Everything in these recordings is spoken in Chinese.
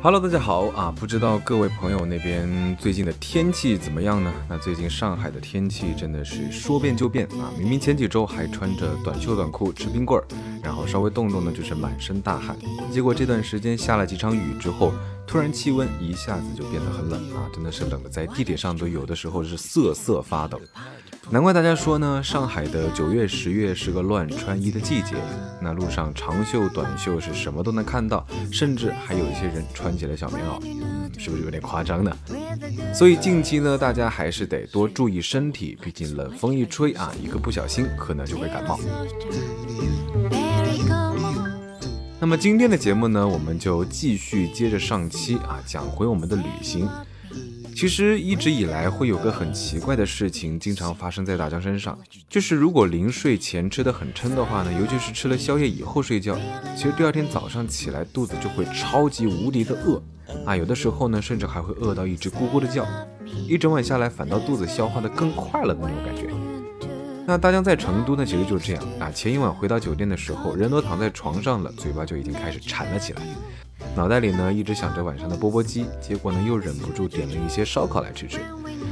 Hello，大家好啊！不知道各位朋友那边最近的天气怎么样呢？那最近上海的天气真的是说变就变啊！明明前几周还穿着短袖短裤吃冰棍儿，然后稍微动动呢就是满身大汗，结果这段时间下了几场雨之后，突然气温一下子就变得很冷啊！真的是冷的在地铁上都有的时候是瑟瑟发抖。难怪大家说呢，上海的九月、十月是个乱穿衣的季节。那路上长袖、短袖是什么都能看到，甚至还有一些人穿起了小棉袄，是不是有点夸张呢？所以近期呢，大家还是得多注意身体，毕竟冷风一吹啊，一个不小心可能就会感冒。那么今天的节目呢，我们就继续接着上期啊，讲回我们的旅行。其实一直以来会有个很奇怪的事情，经常发生在大江身上，就是如果临睡前吃的很撑的话呢，尤其是吃了宵夜以后睡觉，其实第二天早上起来肚子就会超级无敌的饿啊，有的时候呢甚至还会饿到一直咕咕的叫，一整晚下来反倒肚子消化的更快了的那种感觉。那大江在成都呢，其实就是这样啊，前一晚回到酒店的时候，人都躺在床上了，嘴巴就已经开始馋了起来。脑袋里呢一直想着晚上的钵钵鸡，结果呢又忍不住点了一些烧烤来吃吃。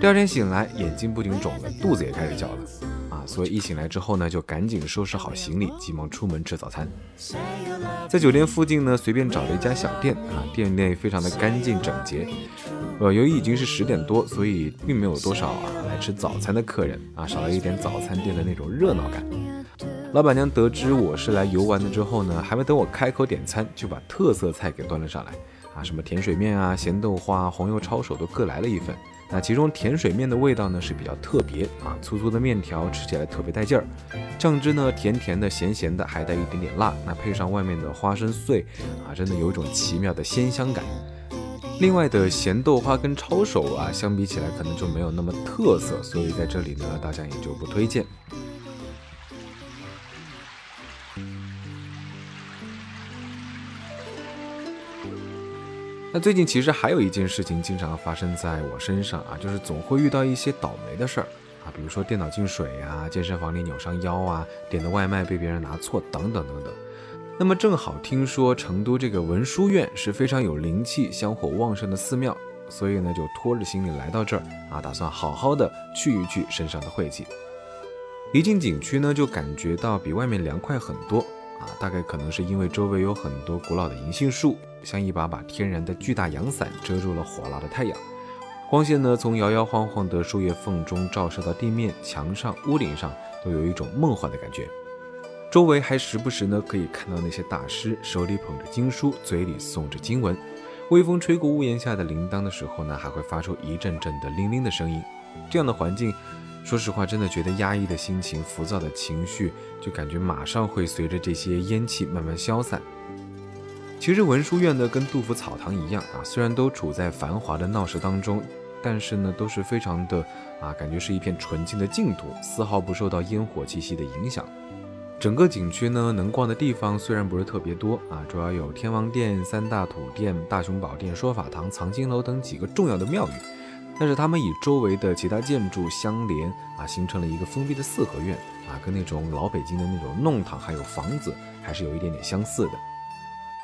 第二天醒来，眼睛不仅肿了，肚子也开始叫了啊！所以一醒来之后呢，就赶紧收拾好行李，急忙出门吃早餐。在酒店附近呢，随便找了一家小店啊，店内非常的干净整洁。呃，由于已经是十点多，所以并没有多少啊来吃早餐的客人啊，少了一点早餐店的那种热闹感。老板娘得知我是来游玩的之后呢，还没等我开口点餐，就把特色菜给端了上来啊，什么甜水面啊、咸豆花、红油抄手都各来了一份。那其中甜水面的味道呢是比较特别啊，粗粗的面条吃起来特别带劲儿，酱汁呢甜甜的、咸咸的，还带一点点辣。那配上外面的花生碎啊，真的有一种奇妙的鲜香感。另外的咸豆花跟抄手啊，相比起来可能就没有那么特色，所以在这里呢，大家也就不推荐。那最近其实还有一件事情经常发生在我身上啊，就是总会遇到一些倒霉的事儿啊，比如说电脑进水啊，健身房里扭伤腰啊，点的外卖被别人拿错等等等等。那么正好听说成都这个文殊院是非常有灵气、香火旺盛的寺庙，所以呢就拖着行李来到这儿啊，打算好好的去一去身上的晦气。一进景区呢，就感觉到比外面凉快很多。啊，大概可能是因为周围有很多古老的银杏树，像一把把天然的巨大阳伞，遮住了火辣的太阳。光线呢，从摇摇晃晃的树叶缝中照射到地面、墙上、屋顶上，都有一种梦幻的感觉。周围还时不时呢，可以看到那些大师手里捧着经书，嘴里诵着经文。微风吹过屋檐下的铃铛的时候呢，还会发出一阵阵的铃铃的声音。这样的环境。说实话，真的觉得压抑的心情、浮躁的情绪，就感觉马上会随着这些烟气慢慢消散。其实文殊院呢，跟杜甫草堂一样啊，虽然都处在繁华的闹市当中，但是呢，都是非常的啊，感觉是一片纯净的净土，丝毫不受到烟火气息的影响。整个景区呢，能逛的地方虽然不是特别多啊，主要有天王殿、三大土殿、大雄宝殿、说法堂、藏经楼等几个重要的庙宇。但是他们与周围的其他建筑相连啊，形成了一个封闭的四合院啊，跟那种老北京的那种弄堂还有房子还是有一点点相似的。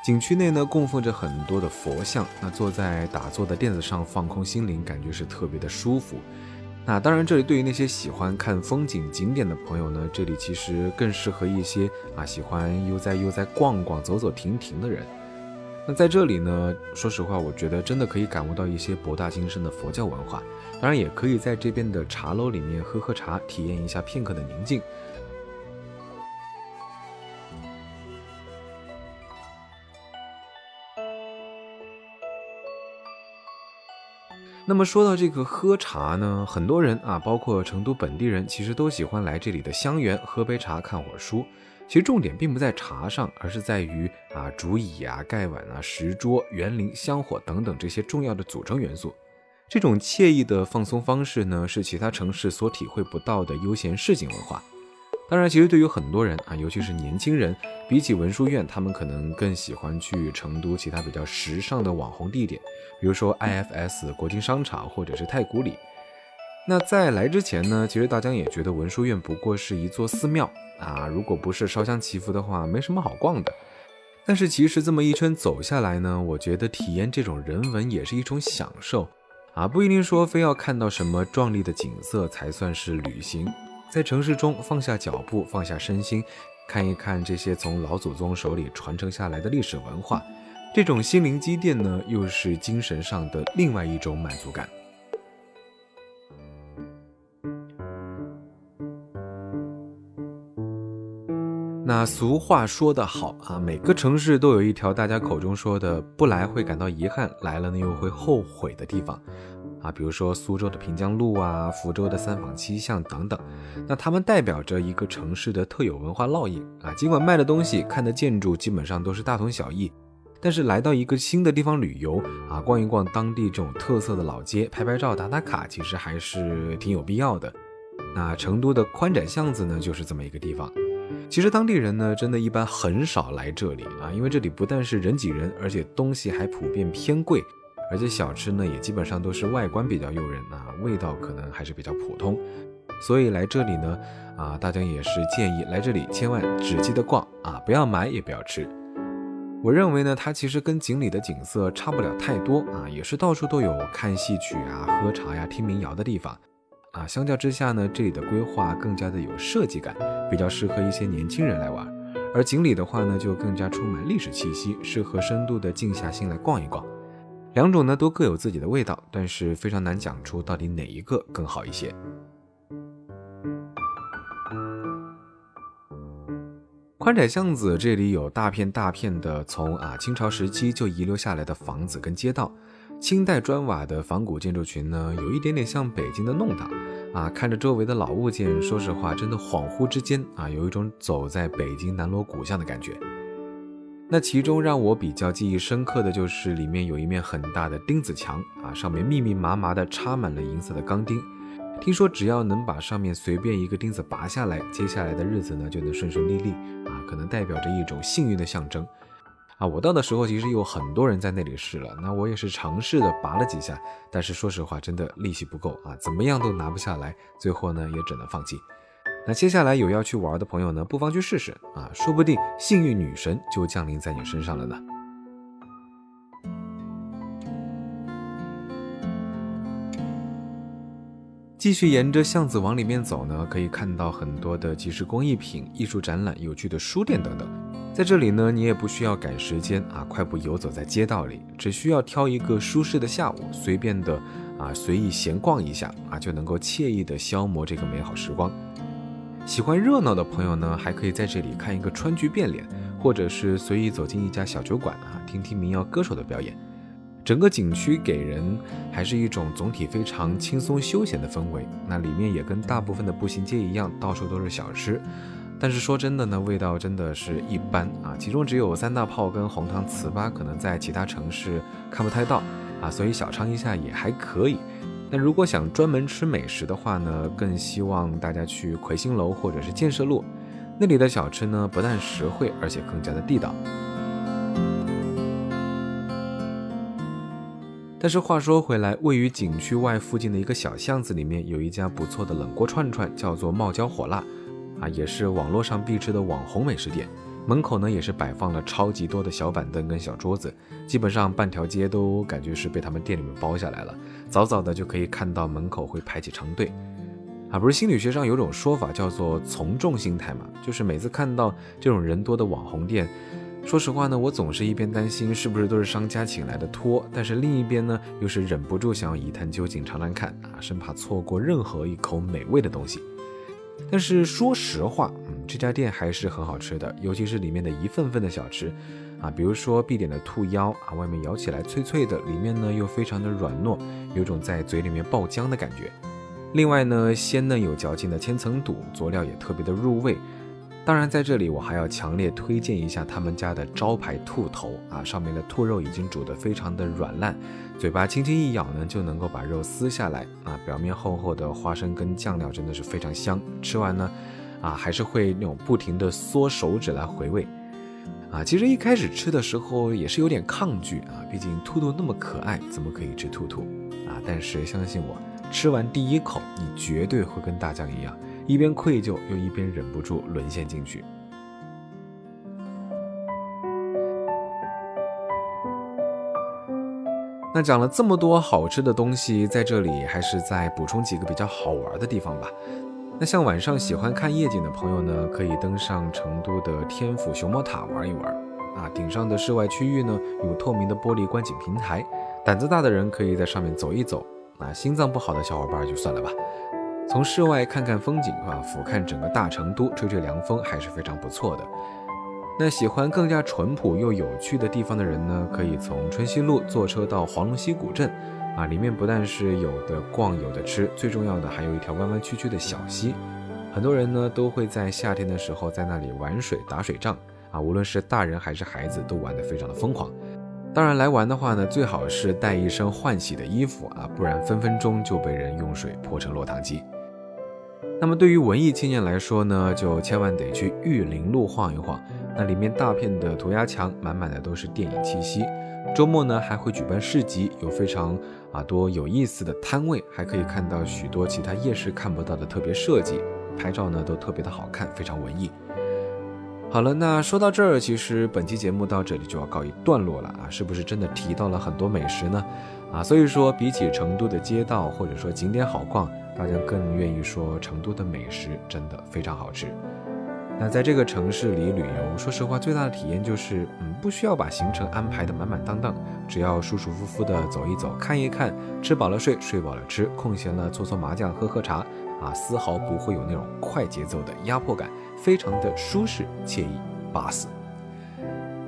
景区内呢供奉着很多的佛像，那坐在打坐的垫子上放空心灵，感觉是特别的舒服。那当然，这里对于那些喜欢看风景景点的朋友呢，这里其实更适合一些啊喜欢悠哉悠哉逛逛、走走停停的人。那在这里呢，说实话，我觉得真的可以感悟到一些博大精深的佛教文化。当然，也可以在这边的茶楼里面喝喝茶，体验一下片刻的宁静。那么说到这个喝茶呢，很多人啊，包括成都本地人，其实都喜欢来这里的香园喝杯茶、看会儿书。其实重点并不在茶上，而是在于啊竹椅啊、盖碗啊、石桌、园林、香火等等这些重要的组成元素。这种惬意的放松方式呢，是其他城市所体会不到的悠闲市井文化。当然，其实对于很多人啊，尤其是年轻人，比起文殊院，他们可能更喜欢去成都其他比较时尚的网红地点，比如说 IFS 国金商场或者是太古里。那在来之前呢，其实大江也觉得文殊院不过是一座寺庙啊，如果不是烧香祈福的话，没什么好逛的。但是其实这么一圈走下来呢，我觉得体验这种人文也是一种享受啊，不一定说非要看到什么壮丽的景色才算是旅行。在城市中放下脚步，放下身心，看一看这些从老祖宗手里传承下来的历史文化，这种心灵积淀呢，又是精神上的另外一种满足感。那俗话说得好啊，每个城市都有一条大家口中说的不来会感到遗憾，来了呢又会后悔的地方啊。比如说苏州的平江路啊，福州的三坊七巷等等。那它们代表着一个城市的特有文化烙印啊。尽管卖的东西、看的建筑基本上都是大同小异，但是来到一个新的地方旅游啊，逛一逛当地这种特色的老街，拍拍照、打打卡，其实还是挺有必要的。那成都的宽窄巷子呢，就是这么一个地方。其实当地人呢，真的一般很少来这里啊，因为这里不但是人挤人，而且东西还普遍偏贵，而且小吃呢也基本上都是外观比较诱人啊，味道可能还是比较普通。所以来这里呢，啊，大家也是建议来这里千万只记得逛啊，不要买也不要吃。我认为呢，它其实跟锦里的景色差不了太多啊，也是到处都有看戏曲啊、喝茶呀、听民谣的地方。啊，相较之下呢，这里的规划更加的有设计感，比较适合一些年轻人来玩。而锦里的话呢，就更加充满历史气息，适合深度的静下心来逛一逛。两种呢都各有自己的味道，但是非常难讲出到底哪一个更好一些。宽窄巷子这里有大片大片的从啊清朝时期就遗留下来的房子跟街道。清代砖瓦的仿古建筑群呢，有一点点像北京的弄堂啊。看着周围的老物件，说实话，真的恍惚之间啊，有一种走在北京南锣鼓巷的感觉。那其中让我比较记忆深刻的就是里面有一面很大的钉子墙啊，上面密密麻麻的插满了银色的钢钉。听说只要能把上面随便一个钉子拔下来，接下来的日子呢就能顺顺利利啊，可能代表着一种幸运的象征。啊，我到的时候其实有很多人在那里试了，那我也是尝试的拔了几下，但是说实话，真的力气不够啊，怎么样都拿不下来，最后呢也只能放弃。那接下来有要去玩的朋友呢，不妨去试试啊，说不定幸运女神就降临在你身上了呢。继续沿着巷子往里面走呢，可以看到很多的即时工艺品、艺术展览、有趣的书店等等。在这里呢，你也不需要赶时间啊，快步游走在街道里，只需要挑一个舒适的下午，随便的啊随意闲逛一下啊，就能够惬意的消磨这个美好时光。喜欢热闹的朋友呢，还可以在这里看一个川剧变脸，或者是随意走进一家小酒馆啊，听听民谣歌手的表演。整个景区给人还是一种总体非常轻松休闲的氛围。那里面也跟大部分的步行街一样，到处都是小吃。但是说真的呢，味道真的是一般啊。其中只有三大炮跟红糖糍粑，可能在其他城市看不太到啊，所以小尝一下也还可以。那如果想专门吃美食的话呢，更希望大家去魁星楼或者是建设路，那里的小吃呢不但实惠，而且更加的地道。但是话说回来，位于景区外附近的一个小巷子里面，有一家不错的冷锅串串，叫做冒椒火辣。啊，也是网络上必吃的网红美食店，门口呢也是摆放了超级多的小板凳跟小桌子，基本上半条街都感觉是被他们店里面包下来了。早早的就可以看到门口会排起长队。啊，不是心理学上有种说法叫做从众心态嘛，就是每次看到这种人多的网红店，说实话呢，我总是一边担心是不是都是商家请来的托，但是另一边呢又是忍不住想要一探究竟尝尝看啊，生怕错过任何一口美味的东西。但是说实话，嗯，这家店还是很好吃的，尤其是里面的一份份的小吃，啊，比如说必点的兔腰啊，外面咬起来脆脆的，里面呢又非常的软糯，有种在嘴里面爆浆的感觉。另外呢，鲜嫩有嚼劲的千层肚，佐料也特别的入味。当然，在这里我还要强烈推荐一下他们家的招牌兔头啊，上面的兔肉已经煮得非常的软烂，嘴巴轻轻一咬呢，就能够把肉撕下来啊，表面厚厚的花生跟酱料真的是非常香，吃完呢，啊还是会那种不停的缩手指来回味，啊，其实一开始吃的时候也是有点抗拒啊，毕竟兔兔那么可爱，怎么可以吃兔兔啊？但是相信我，吃完第一口，你绝对会跟大酱一样。一边愧疚又一边忍不住沦陷进去。那讲了这么多好吃的东西在这里还是再补充几个比较好玩的地方吧。那像晚上喜欢看夜景的朋友呢可以登上成都的天府熊猫塔玩一玩。啊顶上的室外区域呢有透明的玻璃观景平台胆子大的人可以在上面走一走。啊心脏不好的小伙伴就算了吧。从室外看看风景啊，俯瞰整个大成都，吹吹凉风，还是非常不错的。那喜欢更加淳朴又有趣的地方的人呢，可以从春熙路坐车到黄龙溪古镇。啊，里面不但是有的逛有的吃，最重要的还有一条弯弯曲曲的小溪。很多人呢都会在夏天的时候在那里玩水打水仗啊，无论是大人还是孩子都玩得非常的疯狂。当然来玩的话呢，最好是带一身换洗的衣服啊，不然分分钟就被人用水泼成落汤鸡。那么对于文艺青年来说呢，就千万得去玉林路晃一晃，那里面大片的涂鸦墙，满满的都是电影气息。周末呢还会举办市集，有非常啊多有意思的摊位，还可以看到许多其他夜市看不到的特别设计，拍照呢都特别的好看，非常文艺。好了，那说到这儿，其实本期节目到这里就要告一段落了啊，是不是真的提到了很多美食呢？啊，所以说比起成都的街道或者说景点好逛，大家更愿意说成都的美食真的非常好吃。那在这个城市里旅游，说实话，最大的体验就是，嗯，不需要把行程安排的满满当当，只要舒舒服服的走一走，看一看，吃饱了睡，睡饱了吃，空闲了搓搓麻将，喝喝茶，啊，丝毫不会有那种快节奏的压迫感，非常的舒适惬意，巴适。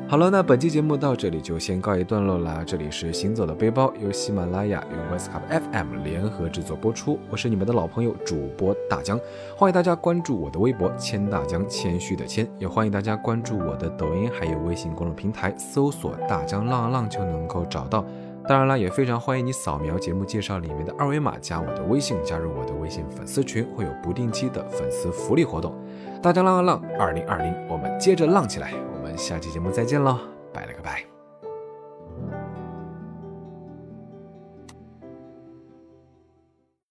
好了，那本期节目到这里就先告一段落了。这里是行走的背包，由喜马拉雅与 Westcup FM 联合制作播出。我是你们的老朋友主播大江，欢迎大家关注我的微博谦大江，谦虚的谦，也欢迎大家关注我的抖音还有微信公众平台，搜索大江浪浪就能够找到。当然了，也非常欢迎你扫描节目介绍里面的二维码，加我的微信，加入我的微信粉丝群，会有不定期的粉丝福利活动。大江浪浪浪，二零二零，我们接着浪起来。我们下期节目再见喽，拜了个拜。